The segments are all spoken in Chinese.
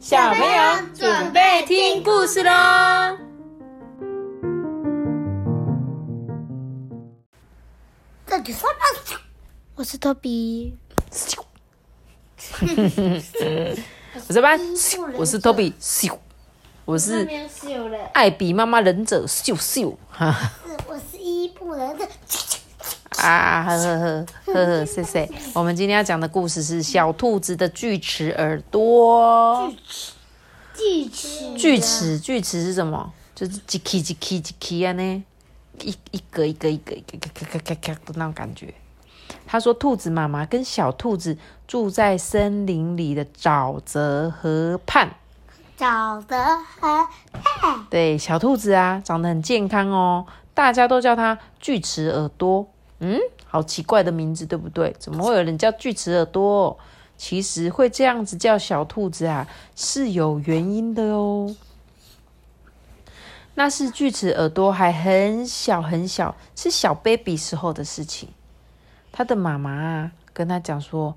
小朋友准备听故事喽！这里是我是托比，我是班，我是托比，咻，我是艾比妈妈忍者，咻咻，哈，我是伊布忍者，啊，呵呵呵呵呵，谢谢。我们今天要讲的故事是小兔子的锯齿耳朵。锯齿，锯齿，锯齿是什么？就是叽叽叽叽叽叽啊呢，一一个一个一个一个咔咔咔咔的那种感觉。他说，兔子妈妈跟小兔子住在森林里的沼泽河畔。沼泽河畔。对，小兔子啊，长得很健康哦，大家都叫它锯齿耳朵。嗯，好奇怪的名字，对不对？怎么会有人叫锯齿耳朵？其实会这样子叫小兔子啊，是有原因的哦。那是锯齿耳朵还很小很小，是小 baby 时候的事情。他的妈妈啊，跟他讲说：“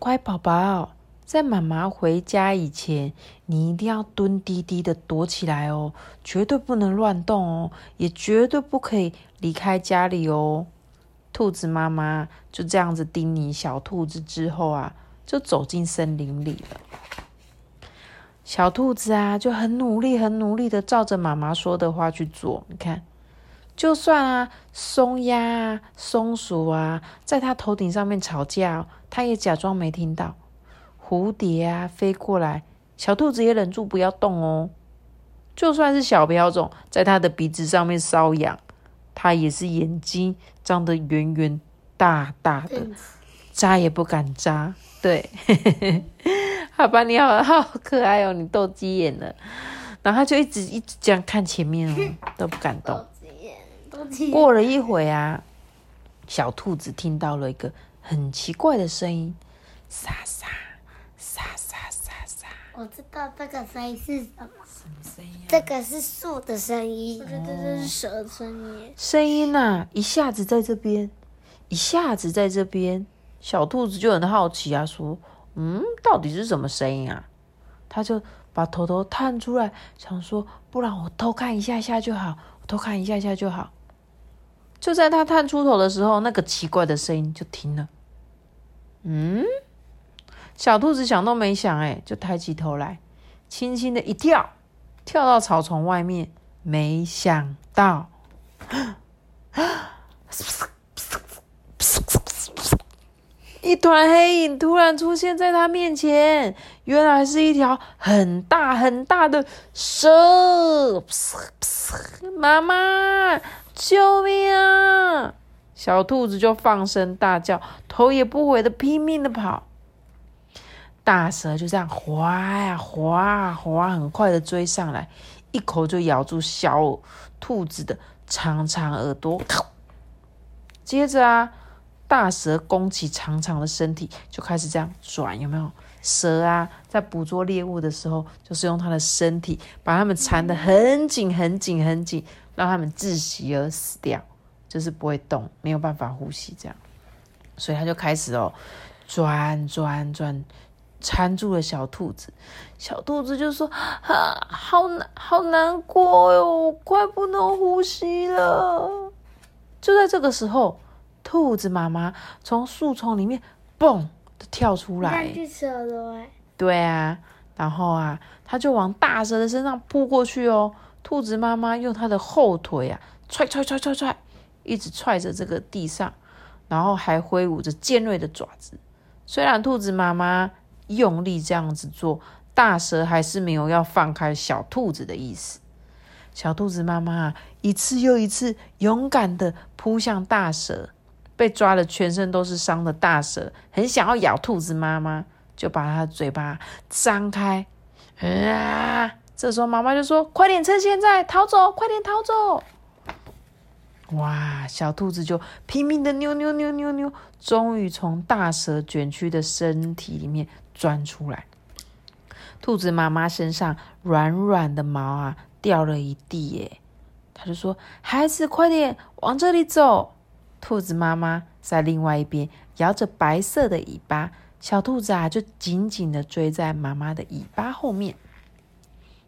乖宝宝，在妈妈回家以前，你一定要蹲低低的躲起来哦，绝对不能乱动哦，也绝对不可以离开家里哦。”兔子妈妈就这样子叮咛小兔子之后啊，就走进森林里了。小兔子啊，就很努力、很努力的照着妈妈说的话去做。你看。就算啊，松鸦啊、松鼠啊，在它头顶上面吵架，它也假装没听到。蝴蝶啊飞过来，小兔子也忍住不要动哦。就算是小瓢虫在它的鼻子上面搔痒，它也是眼睛张得圆圆大大的，眨也不敢眨。对，好吧，你好好可爱哦，你斗鸡眼了。然后他就一直一直这样看前面哦，都不敢动。过了一会啊，小兔子听到了一个很奇怪的声音，沙沙沙。我知道这个声音是什么？什么声音？这个是树的声音。我觉得这是蛇的声音。声音呐，一下子在这边，一下子在这边。小兔子就很好奇啊，说：“嗯，到底是什么声音啊？”他就把头头探出来，想说：“不然我偷看一下下就好，我偷看一下下就好。”就在他探出头的时候，那个奇怪的声音就停了。嗯，小兔子想都没想，哎，就抬起头来，轻轻的一跳，跳到草丛外面。没想到，一团黑影突然出现在他面前，原来是一条很大很大的蛇。妈妈！救命啊！小兔子就放声大叫，头也不回的拼命的跑。大蛇就这样滑呀滑啊滑，很快的追上来，一口就咬住小兔子的长长耳朵。接着啊，大蛇弓起长长的身体，就开始这样转。有没有？蛇啊，在捕捉猎物的时候，就是用它的身体把它们缠得很紧很紧很紧。让它们窒息而死掉，就是不会动，没有办法呼吸，这样，所以它就开始哦，转转转，缠住了小兔子。小兔子就说：“啊，好难，好难过哟，快不能呼吸了。”就在这个时候，兔子妈妈从树丛里面蹦的跳出来，去蛇了哎。对啊，然后啊，它就往大蛇的身上扑过去哦。兔子妈妈用它的后腿啊，踹踹踹踹踹，一直踹着这个地上，然后还挥舞着尖锐的爪子。虽然兔子妈妈用力这样子做，大蛇还是没有要放开小兔子的意思。小兔子妈妈一次又一次勇敢的扑向大蛇，被抓的全身都是伤的大蛇，很想要咬兔子妈妈，就把它的嘴巴张开，啊！这时候，妈妈就说：“快点，趁现在逃走，快点逃走！”哇，小兔子就拼命的扭扭扭扭扭，终于从大蛇卷曲的身体里面钻出来。兔子妈妈身上软软的毛啊，掉了一地耶。他就说：“孩子，快点往这里走！”兔子妈妈在另外一边摇着白色的尾巴，小兔子啊就紧紧的追在妈妈的尾巴后面。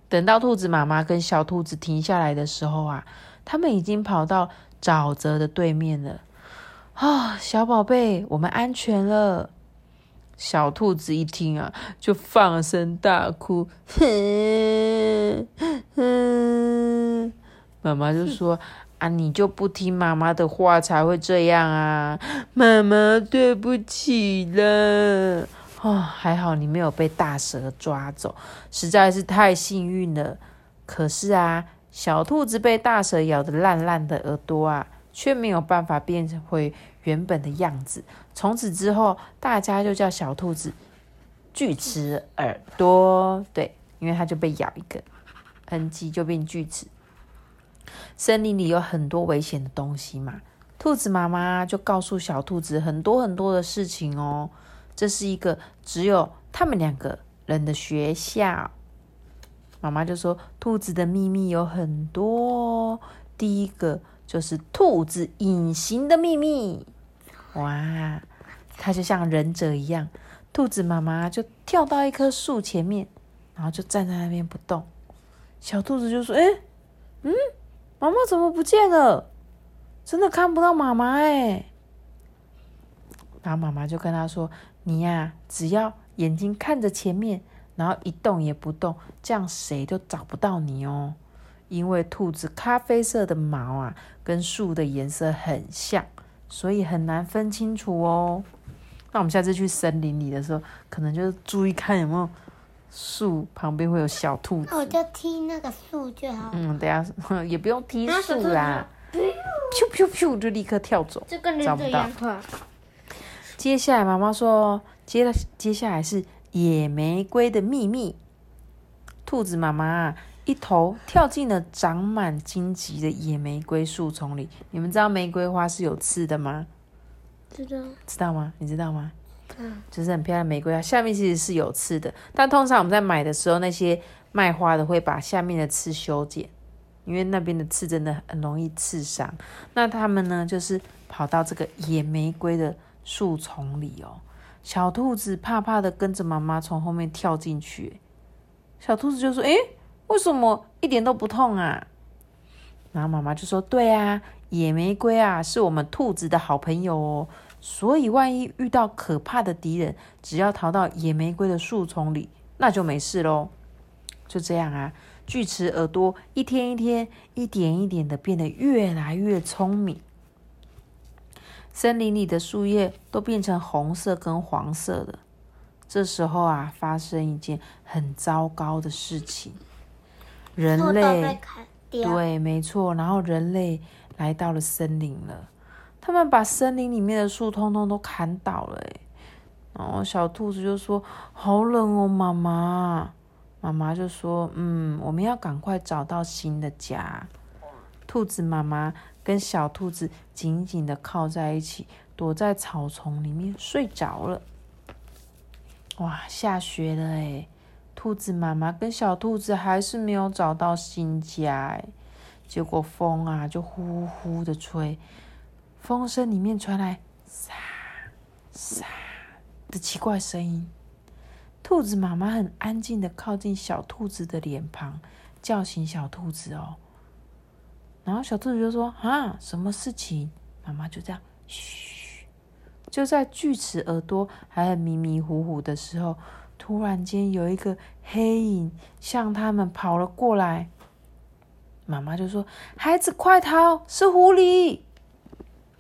等到兔子妈妈跟小兔子停下来的时候啊，他们已经跑到沼泽的对面了。啊，小宝贝，我们安全了。小兔子一听啊，就放声大哭。哼哼，妈妈就说：“啊，你就不听妈妈的话才会这样啊！妈妈，对不起了。哦，还好你没有被大蛇抓走，实在是太幸运了。可是啊，小兔子被大蛇咬得烂烂的耳朵啊，却没有办法变回原本的样子。从此之后，大家就叫小兔子锯齿耳朵。对，因为它就被咬一个痕迹，就变锯齿。森林里有很多危险的东西嘛，兔子妈妈就告诉小兔子很多很多的事情哦。这是一个只有他们两个人的学校。妈妈就说：“兔子的秘密有很多，第一个就是兔子隐形的秘密。哇，它就像忍者一样。兔子妈妈就跳到一棵树前面，然后就站在那边不动。小兔子就说：‘哎，嗯，妈妈怎么不见了？真的看不到妈妈哎。’然后妈妈就跟他说。”你呀，只要眼睛看着前面，然后一动也不动，这样谁都找不到你哦。因为兔子咖啡色的毛啊，跟树的颜色很像，所以很难分清楚哦。那我们下次去森林里的时候，可能就注意看有没有树旁边会有小兔子。那我就踢那个树就好。嗯，等下 也不用踢树啦，咻咻咻就立刻跳走，找不到。接下来，妈妈说：“接了，接下来是野玫瑰的秘密。”兔子妈妈一头跳进了长满荆棘的野玫瑰树丛里。你们知道玫瑰花是有刺的吗？知道。知道吗？你知道吗？嗯，就是很漂亮玫瑰花，下面其实是有刺的。但通常我们在买的时候，那些卖花的会把下面的刺修剪，因为那边的刺真的很容易刺伤。那他们呢，就是跑到这个野玫瑰的。树丛里哦，小兔子怕怕的跟着妈妈从后面跳进去。小兔子就说：“诶，为什么一点都不痛啊？”然后妈妈就说：“对啊，野玫瑰啊，是我们兔子的好朋友哦。所以万一遇到可怕的敌人，只要逃到野玫瑰的树丛里，那就没事喽。就这样啊，锯齿耳朵一天一天，一点一点的变得越来越聪明。”森林里的树叶都变成红色跟黄色的。这时候啊，发生一件很糟糕的事情。人类对，没错。然后人类来到了森林了，他们把森林里面的树通通都砍倒了。哎，然后小兔子就说：“好冷哦，妈妈。”妈妈就说：“嗯，我们要赶快找到新的家。”兔子妈妈。跟小兔子紧紧的靠在一起，躲在草丛里面睡着了。哇，下雪了哎！兔子妈妈跟小兔子还是没有找到新家哎。结果风啊，就呼呼的吹，风声里面传来沙沙的奇怪声音。兔子妈妈很安静的靠近小兔子的脸庞，叫醒小兔子哦。然后小兔子就说：“啊，什么事情？”妈妈就这样，嘘。就在锯齿耳朵还很迷迷糊糊的时候，突然间有一个黑影向他们跑了过来。妈妈就说：“孩子，快逃！是狐狸！”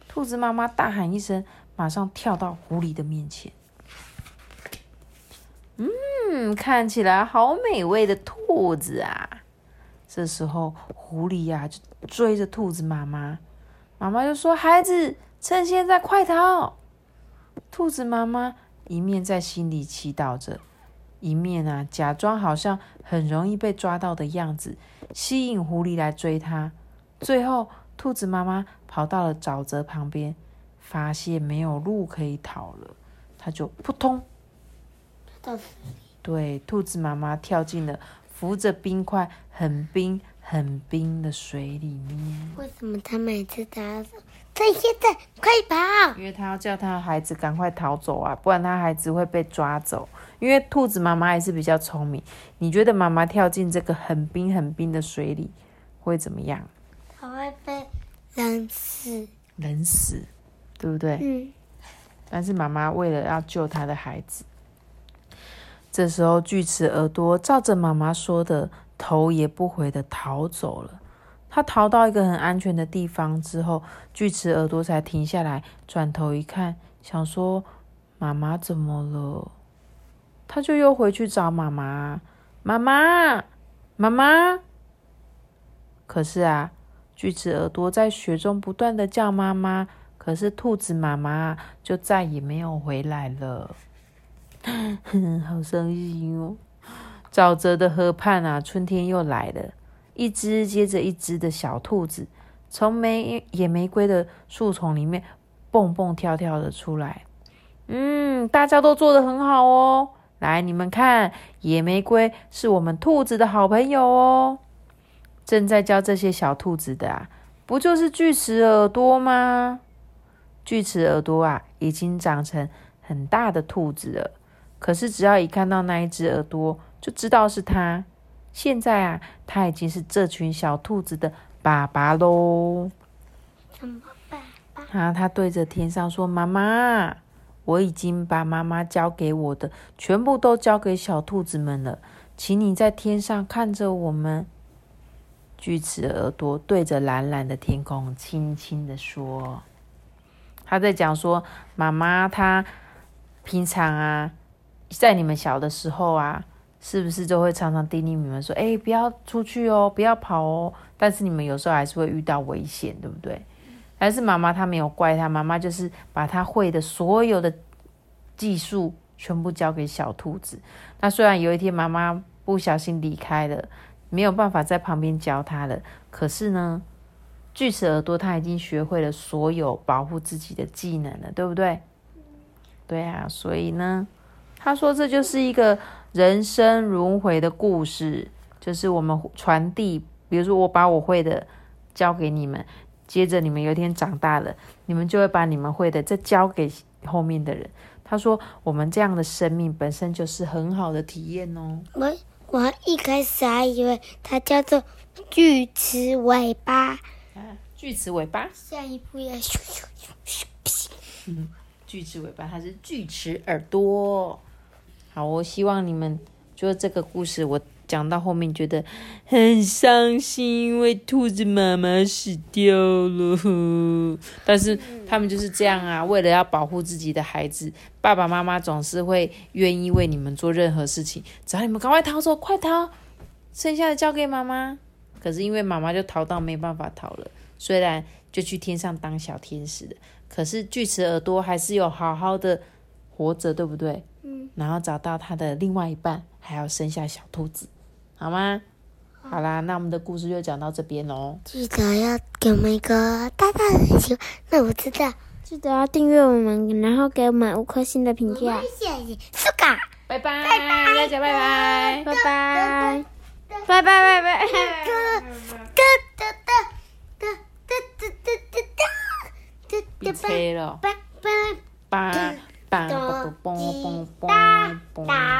兔子妈妈大喊一声，马上跳到狐狸的面前。嗯，看起来好美味的兔子啊！这时候，狐狸呀就追着兔子妈妈，妈妈就说：“孩子，趁现在快逃！”兔子妈妈一面在心里祈祷着，一面啊假装好像很容易被抓到的样子，吸引狐狸来追它。最后，兔子妈妈跑到了沼泽旁边，发现没有路可以逃了，它就扑通，对，兔子妈妈跳进了。浮着冰块、很冰、很冰的水里面。为什么他每次他趁现在快跑！因为他要叫他孩子赶快逃走啊，不然他孩子会被抓走。因为兔子妈妈还是比较聪明，你觉得妈妈跳进这个很冰很冰的水里会怎么样？我会被冷死。冷死，对不对？嗯。但是妈妈为了要救她的孩子，这时候锯齿耳朵照着妈妈说的，头也不回的逃走了。他逃到一个很安全的地方之后，锯齿耳朵才停下来，转头一看，想说：“妈妈怎么了？”他就又回去找妈妈，妈妈，妈妈。可是啊，锯齿耳朵在雪中不断的叫妈妈，可是兔子妈妈就再也没有回来了。哼 好伤心哦！沼泽的河畔啊，春天又来了。一只接着一只的小兔子从玫野玫瑰的树丛里面蹦蹦跳跳的出来。嗯，大家都做的很好哦。来，你们看，野玫瑰是我们兔子的好朋友哦。正在教这些小兔子的啊，不就是锯齿耳朵吗？锯齿耳朵啊，已经长成很大的兔子了。可是只要一看到那一只耳朵，就知道是他。现在啊，他已经是这群小兔子的爸爸喽。什么爸爸？啊，他对着天上说：“妈妈，我已经把妈妈教给我的全部都交给小兔子们了，请你在天上看着我们。”锯齿耳朵对着蓝蓝的天空轻轻的说：“他在讲说，妈妈，他平常啊，在你们小的时候啊。”是不是就会常常叮咛你们说：“哎，不要出去哦，不要跑哦。”但是你们有时候还是会遇到危险，对不对？但是妈妈她没有怪他，妈妈就是把她会的所有的技术全部交给小兔子。那虽然有一天妈妈不小心离开了，没有办法在旁边教他了，可是呢，锯齿耳朵他已经学会了所有保护自己的技能了，对不对？对啊，所以呢，他说这就是一个。人生轮回的故事，就是我们传递。比如说，我把我会的教给你们，接着你们有一天长大了，你们就会把你们会的再教给后面的人。他说：“我们这样的生命本身就是很好的体验哦。”我我一开始还以为它叫做锯齿尾巴。啊，锯齿尾巴。下一步要咻咻咻咻。嗯，锯齿尾巴，它是锯齿耳朵。好，我希望你们就这个故事，我讲到后面觉得很伤心，因为兔子妈妈死掉了。但是他们就是这样啊，为了要保护自己的孩子，爸爸妈妈总是会愿意为你们做任何事情，只要你们赶快逃走，快逃，剩下的交给妈妈。可是因为妈妈就逃到没办法逃了，虽然就去天上当小天使了，可是锯齿耳朵还是有好好的活着，对不对？然后找到他的另外一半，还要生下小兔子，好吗？好啦，那我们的故事就讲到这边喽。记得要给我们一个大大的喜欢，那我知道。记得要订阅我们，然后给我们五颗星的评价。谢谢，苏卡，拜拜，大家拜拜，拜拜，拜拜。拜拜。别吹了，拜。拜拜。梆梆梆梆梆梆。